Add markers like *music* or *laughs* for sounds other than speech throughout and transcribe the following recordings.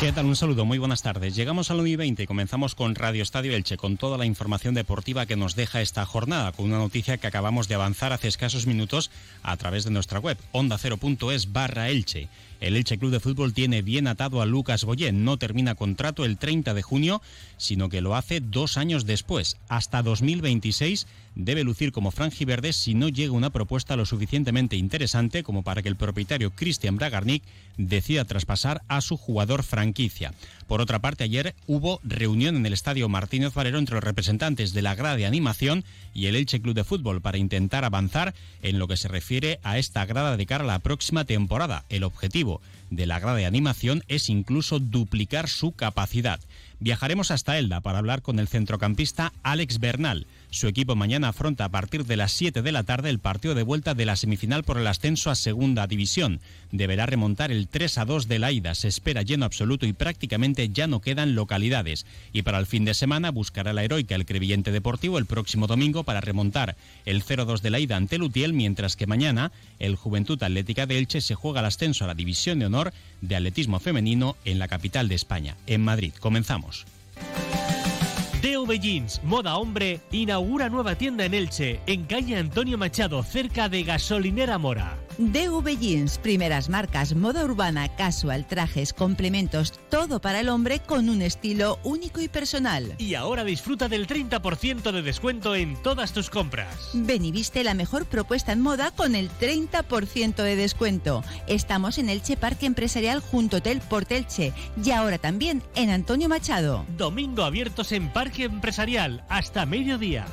¿Qué tal? Un saludo, muy buenas tardes. Llegamos al 1 y 20 y comenzamos con Radio Estadio Elche, con toda la información deportiva que nos deja esta jornada, con una noticia que acabamos de avanzar hace escasos minutos a través de nuestra web, onda0.es barra Elche. El Elche Club de Fútbol tiene bien atado a Lucas Boyé. No termina contrato el 30 de junio, sino que lo hace dos años después. Hasta 2026 debe lucir como franjiverde si no llega una propuesta lo suficientemente interesante como para que el propietario Cristian Bragarnik decida traspasar a su jugador franquicia. Por otra parte, ayer hubo reunión en el estadio Martínez Valero entre los representantes de la grada de animación y el Elche Club de Fútbol para intentar avanzar en lo que se refiere a esta grada de cara a la próxima temporada. El objetivo de la grada de animación es incluso duplicar su capacidad. Viajaremos hasta Elda para hablar con el centrocampista Alex Bernal. Su equipo mañana afronta a partir de las 7 de la tarde el partido de vuelta de la semifinal por el ascenso a Segunda División. Deberá remontar el 3 a 2 de la ida. Se espera lleno absoluto y prácticamente ya no quedan localidades. Y para el fin de semana buscará la heroica el Crevillente Deportivo el próximo domingo para remontar el 0-2 de la ida ante Lutiel, mientras que mañana el Juventud Atlética de Elche se juega el ascenso a la División de Honor de Atletismo Femenino en la capital de España, en Madrid. Comenzamos. DV Jeans, moda hombre, inaugura nueva tienda en Elche, en calle Antonio Machado, cerca de Gasolinera Mora. DV Jeans, primeras marcas, moda urbana, casual, trajes, complementos, todo para el hombre con un estilo único y personal. Y ahora disfruta del 30% de descuento en todas tus compras. Ven y viste la mejor propuesta en moda con el 30% de descuento. Estamos en Elche Parque Empresarial junto Hotel Portelche y ahora también en Antonio Machado. Domingo abiertos en Parque Empresarial hasta mediodía.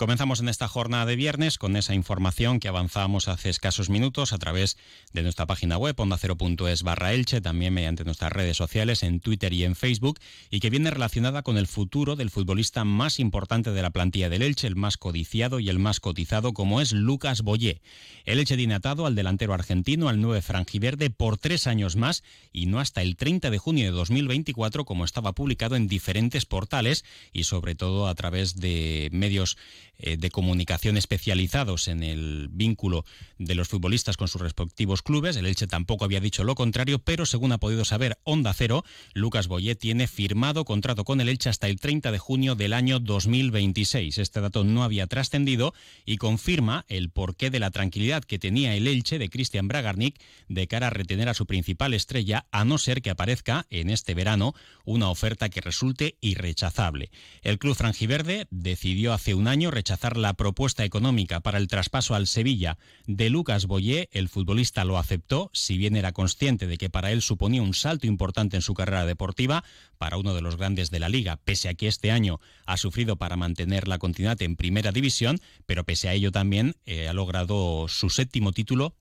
Comenzamos en esta jornada de viernes con esa información que avanzábamos hace escasos minutos a través de nuestra página web ondacero.es barra Elche, también mediante nuestras redes sociales en Twitter y en Facebook, y que viene relacionada con el futuro del futbolista más importante de la plantilla del Elche, el más codiciado y el más cotizado, como es Lucas Boyé. El Elche tiene atado al delantero argentino, al 9 franjiverde, por tres años más y no hasta el 30 de junio de 2024, como estaba publicado en diferentes portales y sobre todo a través de medios de comunicación especializados en el vínculo de los futbolistas con sus respectivos clubes. El Elche tampoco había dicho lo contrario, pero según ha podido saber Onda Cero, Lucas Boyé tiene firmado contrato con el Elche hasta el 30 de junio del año 2026. Este dato no había trascendido y confirma el porqué de la tranquilidad que tenía el Elche de Cristian Bragarnik de cara a retener a su principal estrella, a no ser que aparezca en este verano una oferta que resulte irrechazable. El club franjiverde decidió hace un año rechazar rechazar la propuesta económica para el traspaso al Sevilla de Lucas Boyé, el futbolista lo aceptó, si bien era consciente de que para él suponía un salto importante en su carrera deportiva, para uno de los grandes de la liga, pese a que este año ha sufrido para mantener la continuidad en primera división, pero pese a ello también eh, ha logrado su séptimo título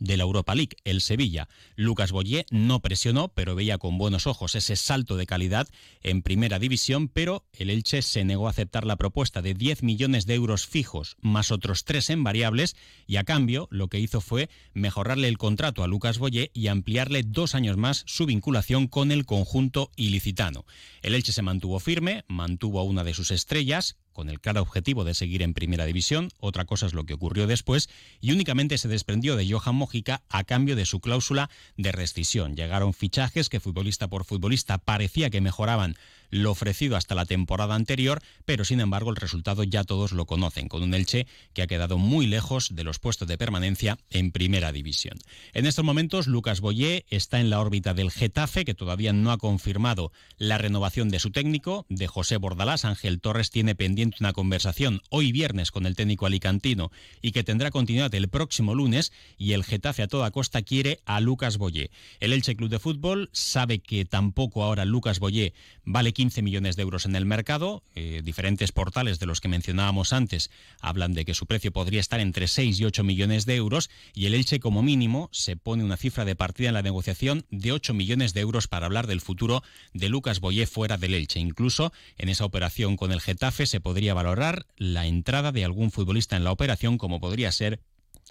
de la Europa League, el Sevilla. Lucas Boyé no presionó, pero veía con buenos ojos ese salto de calidad en primera división, pero el Elche se negó a aceptar la propuesta de 10 millones de euros fijos más otros tres en variables y a cambio lo que hizo fue mejorarle el contrato a Lucas Boyé y ampliarle dos años más su vinculación con el conjunto ilicitano. El Elche se mantuvo firme, mantuvo a una de sus estrellas, con el claro objetivo de seguir en primera división, otra cosa es lo que ocurrió después, y únicamente se desprendió de Johan Mójica a cambio de su cláusula de rescisión. Llegaron fichajes que futbolista por futbolista parecía que mejoraban lo ofrecido hasta la temporada anterior, pero sin embargo el resultado ya todos lo conocen, con un Elche que ha quedado muy lejos de los puestos de permanencia en primera división. En estos momentos Lucas Boyé está en la órbita del Getafe, que todavía no ha confirmado la renovación de su técnico, de José Bordalás. Ángel Torres tiene pendiente una conversación hoy viernes con el técnico alicantino y que tendrá continuidad el próximo lunes y el Getafe a toda costa quiere a Lucas Boyé. El Elche Club de Fútbol sabe que tampoco ahora Lucas Boyé vale 15 millones de euros en el mercado. Eh, diferentes portales de los que mencionábamos antes hablan de que su precio podría estar entre 6 y 8 millones de euros y el Elche como mínimo se pone una cifra de partida en la negociación de 8 millones de euros para hablar del futuro de Lucas Boyé fuera del Elche. Incluso en esa operación con el Getafe se podría valorar la entrada de algún futbolista en la operación como podría ser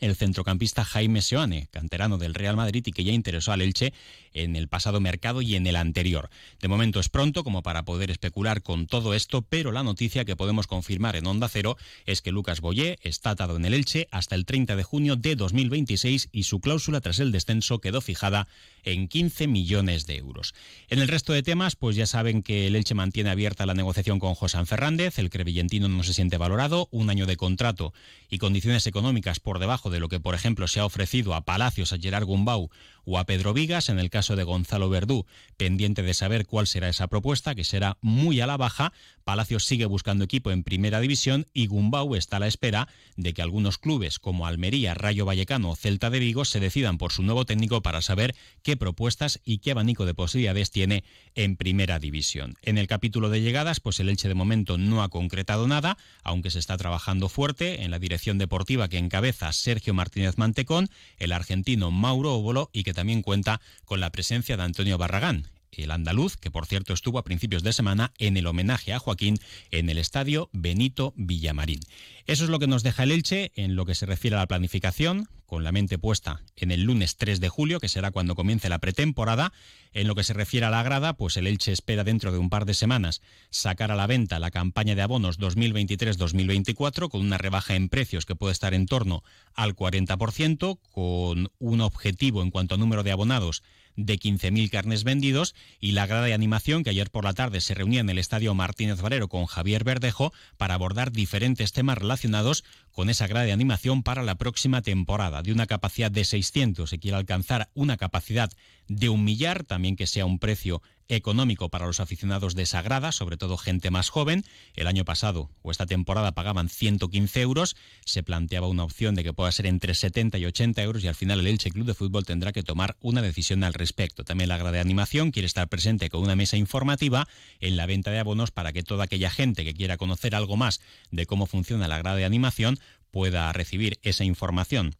el centrocampista Jaime Seoane, canterano del Real Madrid y que ya interesó al Elche en el pasado mercado y en el anterior. De momento es pronto como para poder especular con todo esto, pero la noticia que podemos confirmar en Onda Cero es que Lucas Boyé está atado en el Elche hasta el 30 de junio de 2026 y su cláusula tras el descenso quedó fijada en 15 millones de euros. En el resto de temas, pues ya saben que el Elche mantiene abierta la negociación con José Fernández, el crevillentino no se siente valorado, un año de contrato y condiciones económicas por debajo de lo que, por ejemplo, se ha ofrecido a Palacios, a Gerard Gumbau o a Pedro Vigas, en el caso de Gonzalo Verdú, pendiente de saber cuál será esa propuesta, que será muy a la baja. Palacios sigue buscando equipo en primera división y Gumbau está a la espera de que algunos clubes como Almería, Rayo Vallecano o Celta de Vigo se decidan por su nuevo técnico para saber qué propuestas y qué abanico de posibilidades tiene en primera división. En el capítulo de llegadas, pues el Elche de momento no ha concretado nada, aunque se está trabajando fuerte en la dirección deportiva que encabeza Sergio Martínez Mantecón, el argentino Mauro Óbolo y que también cuenta con la presencia de Antonio Barragán, el andaluz, que por cierto estuvo a principios de semana en el homenaje a Joaquín en el estadio Benito Villamarín. Eso es lo que nos deja el Elche en lo que se refiere a la planificación, con la mente puesta en el lunes 3 de julio, que será cuando comience la pretemporada. En lo que se refiere a la grada, pues el Elche espera dentro de un par de semanas sacar a la venta la campaña de abonos 2023-2024 con una rebaja en precios que puede estar en torno al 40%, con un objetivo en cuanto a número de abonados de 15.000 carnes vendidos y la grada de animación que ayer por la tarde se reunía en el Estadio Martínez Valero con Javier Verdejo para abordar diferentes temas relacionados relacionados con esa grada de animación para la próxima temporada. De una capacidad de 600 se quiere alcanzar una capacidad de un millar, también que sea un precio económico para los aficionados de Sagrada, sobre todo gente más joven. El año pasado o esta temporada pagaban 115 euros. Se planteaba una opción de que pueda ser entre 70 y 80 euros y al final el Elche Club de Fútbol tendrá que tomar una decisión al respecto. También la grada de animación quiere estar presente con una mesa informativa en la venta de abonos para que toda aquella gente que quiera conocer algo más de cómo funciona la grada de animación pueda recibir esa información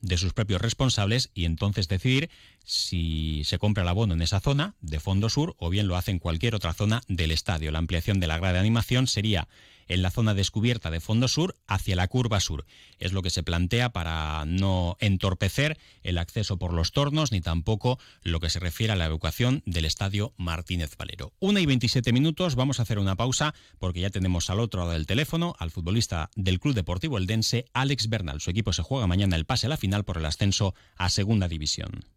de sus propios responsables y entonces decidir si se compra el abono en esa zona de fondo sur o bien lo hace en cualquier otra zona del estadio. La ampliación de la grada de animación sería en la zona descubierta de fondo sur hacia la curva sur. Es lo que se plantea para no entorpecer el acceso por los tornos ni tampoco lo que se refiere a la evacuación del estadio Martínez Valero. Una y 27 minutos, vamos a hacer una pausa porque ya tenemos al otro lado del teléfono al futbolista del Club Deportivo Eldense, Alex Bernal. Su equipo se juega mañana el pase a la final por el ascenso a Segunda División.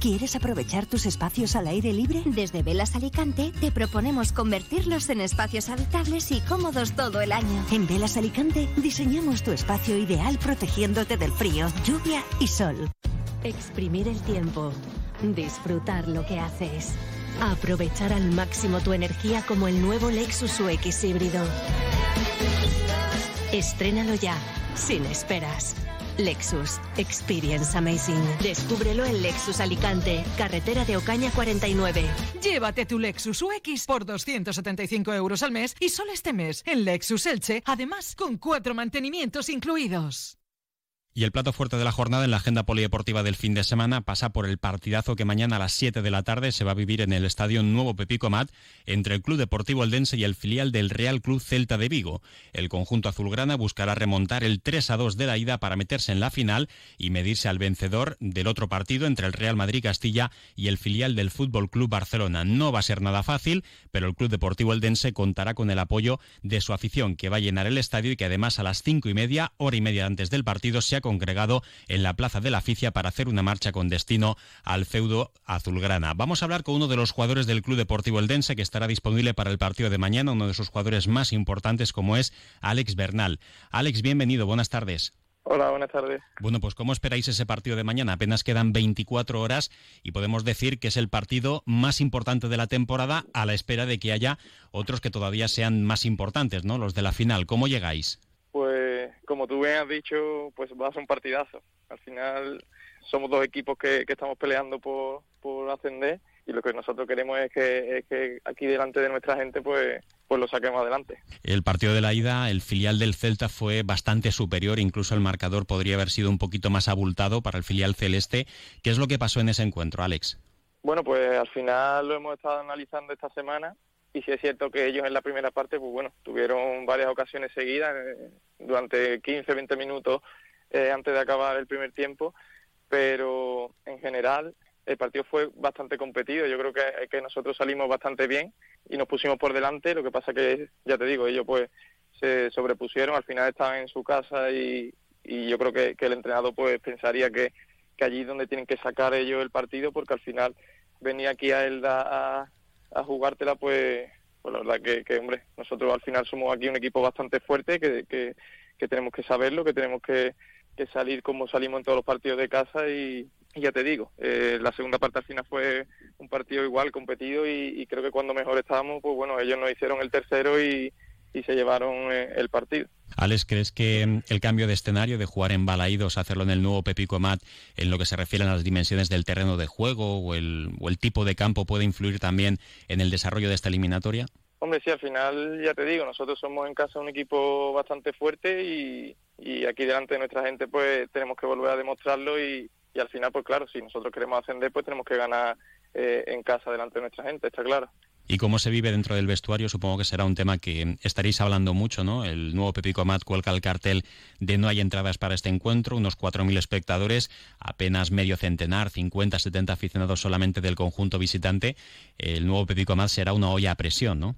¿Quieres aprovechar tus espacios al aire libre? Desde Velas Alicante te proponemos convertirlos en espacios habitables y cómodos todo el año. En Velas Alicante diseñamos tu espacio ideal protegiéndote del frío, lluvia y sol. Exprimir el tiempo. Disfrutar lo que haces. Aprovechar al máximo tu energía como el nuevo Lexus UX híbrido. Estrénalo ya, sin esperas. Lexus. Experience Amazing. Descúbrelo en Lexus Alicante, carretera de Ocaña 49. Llévate tu Lexus UX por 275 euros al mes y solo este mes en Lexus Elche, además con cuatro mantenimientos incluidos. Y el plato fuerte de la jornada en la agenda polideportiva del fin de semana pasa por el partidazo que mañana a las 7 de la tarde se va a vivir en el estadio Nuevo Pepico Mat entre el Club Deportivo Eldense y el filial del Real Club Celta de Vigo. El conjunto azulgrana buscará remontar el 3 a 2 de la ida para meterse en la final y medirse al vencedor del otro partido entre el Real Madrid Castilla y el filial del Fútbol Club Barcelona. No va a ser nada fácil, pero el Club Deportivo Eldense contará con el apoyo de su afición que va a llenar el estadio y que además a las cinco y media, hora y media antes del partido, se ha congregado en la Plaza de la Aficia para hacer una marcha con destino al feudo azulgrana. Vamos a hablar con uno de los jugadores del Club Deportivo Eldense que estará disponible para el partido de mañana, uno de sus jugadores más importantes como es Alex Bernal. Alex, bienvenido, buenas tardes. Hola, buenas tardes. Bueno, pues ¿cómo esperáis ese partido de mañana? Apenas quedan 24 horas y podemos decir que es el partido más importante de la temporada a la espera de que haya otros que todavía sean más importantes, ¿no? Los de la final. ¿Cómo llegáis? Como tú bien has dicho, pues va a ser un partidazo. Al final somos dos equipos que, estamos peleando por, por ascender y lo que nosotros queremos es que, es que aquí delante de nuestra gente pues pues lo saquemos adelante. El partido de la ida, el filial del Celta fue bastante superior, incluso el marcador podría haber sido un poquito más abultado para el filial celeste. ¿Qué es lo que pasó en ese encuentro, Alex? Bueno, pues al final lo hemos estado analizando esta semana y sí es cierto que ellos en la primera parte, pues bueno, tuvieron varias ocasiones seguidas, eh, durante 15, 20 minutos eh, antes de acabar el primer tiempo, pero en general el partido fue bastante competido. Yo creo que, que nosotros salimos bastante bien y nos pusimos por delante. Lo que pasa que, ya te digo, ellos pues se sobrepusieron, al final estaban en su casa y, y yo creo que, el entrenador pues pensaría que, que allí es donde tienen que sacar ellos el partido porque al final venía aquí a él a, a jugártela pues, pues la verdad que, que, hombre, nosotros al final somos aquí un equipo bastante fuerte que, que, tenemos que saberlo, que tenemos que, que salir como salimos en todos los partidos de casa y, ya te digo, eh, la segunda parte al final fue un partido igual, competido y, creo que cuando mejor estábamos, pues bueno, ellos nos hicieron el tercero y, se llevaron eh, el partido. Alex, ¿crees que mm, el cambio de escenario, de jugar en Balaídos, hacerlo en el nuevo Pepico Mat, en lo que se refiere a las dimensiones del terreno de juego o el, o el tipo de campo, puede influir también en el desarrollo de esta eliminatoria? Hombre, sí, al final ya te digo, nosotros somos en casa un equipo bastante fuerte y, y aquí delante de nuestra gente pues tenemos que volver a demostrarlo y, y al final, pues claro, si nosotros queremos ascender, pues tenemos que ganar eh, en casa delante de nuestra gente, está claro. ¿Y cómo se vive dentro del vestuario? Supongo que será un tema que estaréis hablando mucho, ¿no? El nuevo Pepico Amat cuelga el cartel de no hay entradas para este encuentro, unos 4.000 espectadores, apenas medio centenar, 50, 70 aficionados solamente del conjunto visitante. El nuevo Pepico Amat será una olla a presión, ¿no?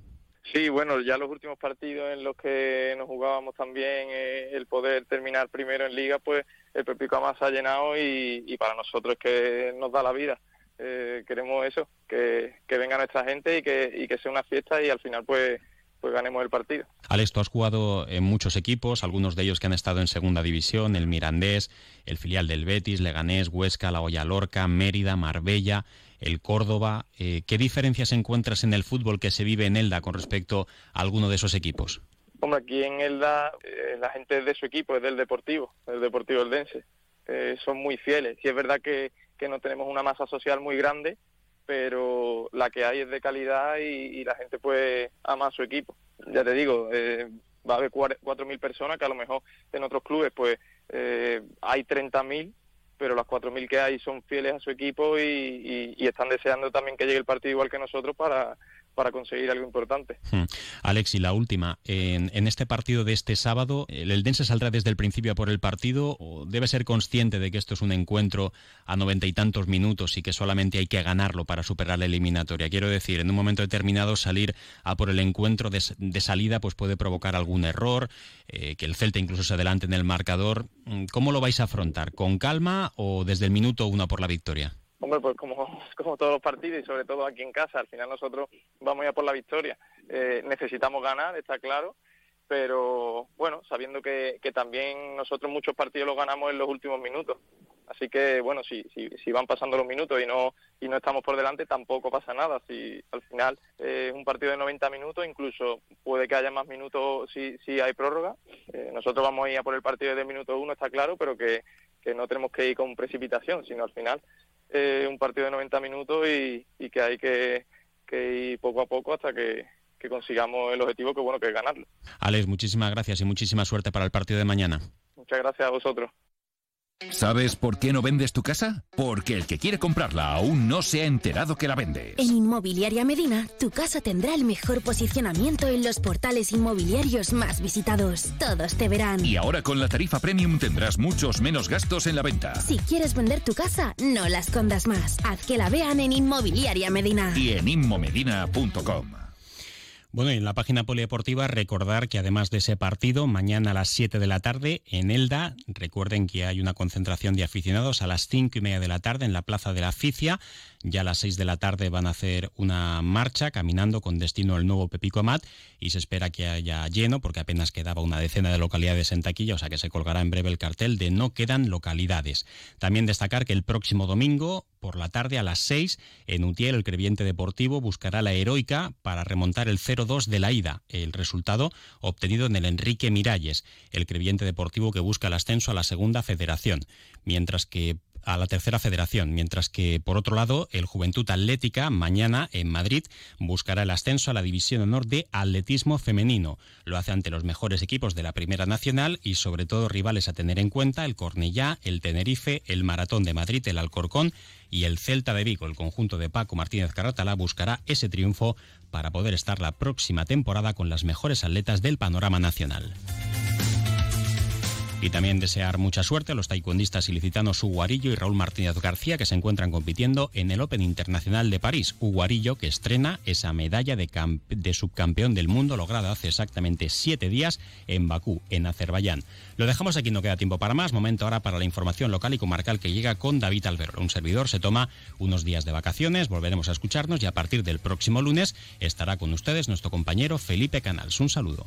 Sí, bueno, ya los últimos partidos en los que nos jugábamos también eh, el poder terminar primero en liga, pues el Pepico más ha llenado y, para nosotros es que nos da la vida. Eh, queremos eso, que, venga nuestra gente y que, y que sea una fiesta y al final pues pues ganemos el partido. Alex, tú has jugado en muchos equipos, algunos de ellos que han estado en segunda división, el Mirandés, el filial del Betis, Leganés, Huesca, La Hoya Lorca, Mérida, Marbella el Córdoba. Eh, ¿Qué diferencias encuentras en el fútbol que se vive en Elda con respecto a alguno de esos equipos? Hombre, aquí en Elda eh, la gente es de su equipo, es del Deportivo, del Deportivo Eldense. Eh, son muy fieles. Sí es verdad que, que no tenemos una masa social muy grande, pero la que hay es de calidad y, la gente pues ama a su equipo. Ya te digo, va a haber 4.000 personas que a lo mejor en otros clubes pues hay 30.000 pero las 4.000 que hay son fieles a su equipo y, están deseando también que llegue el partido igual que nosotros para, para conseguir algo importante. Hmm. Alex, y la última, en, este partido de este sábado, ¿el Eldense saldrá desde el principio a por el partido o debe ser consciente de que esto es un encuentro a noventa y tantos minutos y que solamente hay que ganarlo para superar la eliminatoria? Quiero decir, en un momento determinado salir a por el encuentro de, salida pues puede provocar algún error, eh, que el Celta incluso se adelante en el marcador. ¿Cómo lo vais a afrontar? ¿Con calma o desde el minuto uno por la victoria? Hombre, pues *laughs* como, todos los partidos y sobre todo aquí en casa, al final nosotros vamos ya por la victoria. Eh, necesitamos ganar, está claro, pero bueno, sabiendo que, que también nosotros muchos partidos los ganamos en los últimos minutos. Así que bueno, si, si, si van pasando los minutos y no y no estamos por delante, tampoco pasa nada. Si al final es un partido de 90 minutos, incluso puede que haya más minutos si, si hay prórroga. Eh, nosotros vamos a ir a por el partido de minuto uno, está claro, pero que, que no tenemos que ir con precipitación, sino al final eh, un partido de 90 minutos y, que hay que, ir poco a poco hasta que, que consigamos el objetivo que bueno que es ganarlo. Alex, muchísimas gracias y muchísima suerte para el partido de mañana. Muchas gracias a vosotros. ¿Sabes por qué no vendes tu casa? Porque el que quiere comprarla aún no se ha enterado que la vendes. En Inmobiliaria Medina, tu casa tendrá el mejor posicionamiento en los portales inmobiliarios más visitados. Todos te verán. Y ahora con la tarifa premium tendrás muchos menos gastos en la venta. Si quieres vender tu casa, no la escondas más. Haz que la vean en Inmobiliaria Medina. Y en inmomedina.com. Bueno, y en la página polideportiva recordar que además de ese partido, mañana a las 7 de la tarde en Elda, recuerden que hay una concentración de aficionados a las 5 y media de la tarde en la Plaza de la Aficia. Ya a las 6 de la tarde van a hacer una marcha caminando con destino al nuevo Pepico Amat y se espera que haya lleno porque apenas quedaba una decena de localidades en taquilla, o sea que se colgará en breve el cartel de no quedan localidades. También destacar que el próximo domingo por la tarde a las 6 en Utiel el Creviente Deportivo buscará la heroica para remontar el 0-2 de la ida, el resultado obtenido en el Enrique Miralles, el Creviente Deportivo que busca el ascenso a la segunda federación, mientras que a la tercera federación, mientras que por otro lado el Juventud Atlética mañana en Madrid buscará el ascenso a la División Honor de Atletismo Femenino. Lo hace ante los mejores equipos de la Primera Nacional y sobre todo rivales a tener en cuenta el Cornellá, el Tenerife, el Maratón de Madrid, el Alcorcón y el Celta de Vigo. El conjunto de Paco Martínez Carratala buscará ese triunfo para poder estar la próxima temporada con las mejores atletas del panorama nacional. Y también desear mucha suerte a los taekwondistas ilicitanos Uguarillo y Raúl Martínez García que se encuentran compitiendo en el Open Internacional de París. Uguarillo que estrena esa medalla de, subcampeón del mundo lograda hace exactamente siete días en Bakú, en Azerbaiyán. Lo dejamos aquí, no queda tiempo para más. Momento ahora para la información local y comarcal que llega con David Albero. Un servidor se toma unos días de vacaciones, volveremos a escucharnos y a partir del próximo lunes estará con ustedes nuestro compañero Felipe Canals. Un saludo.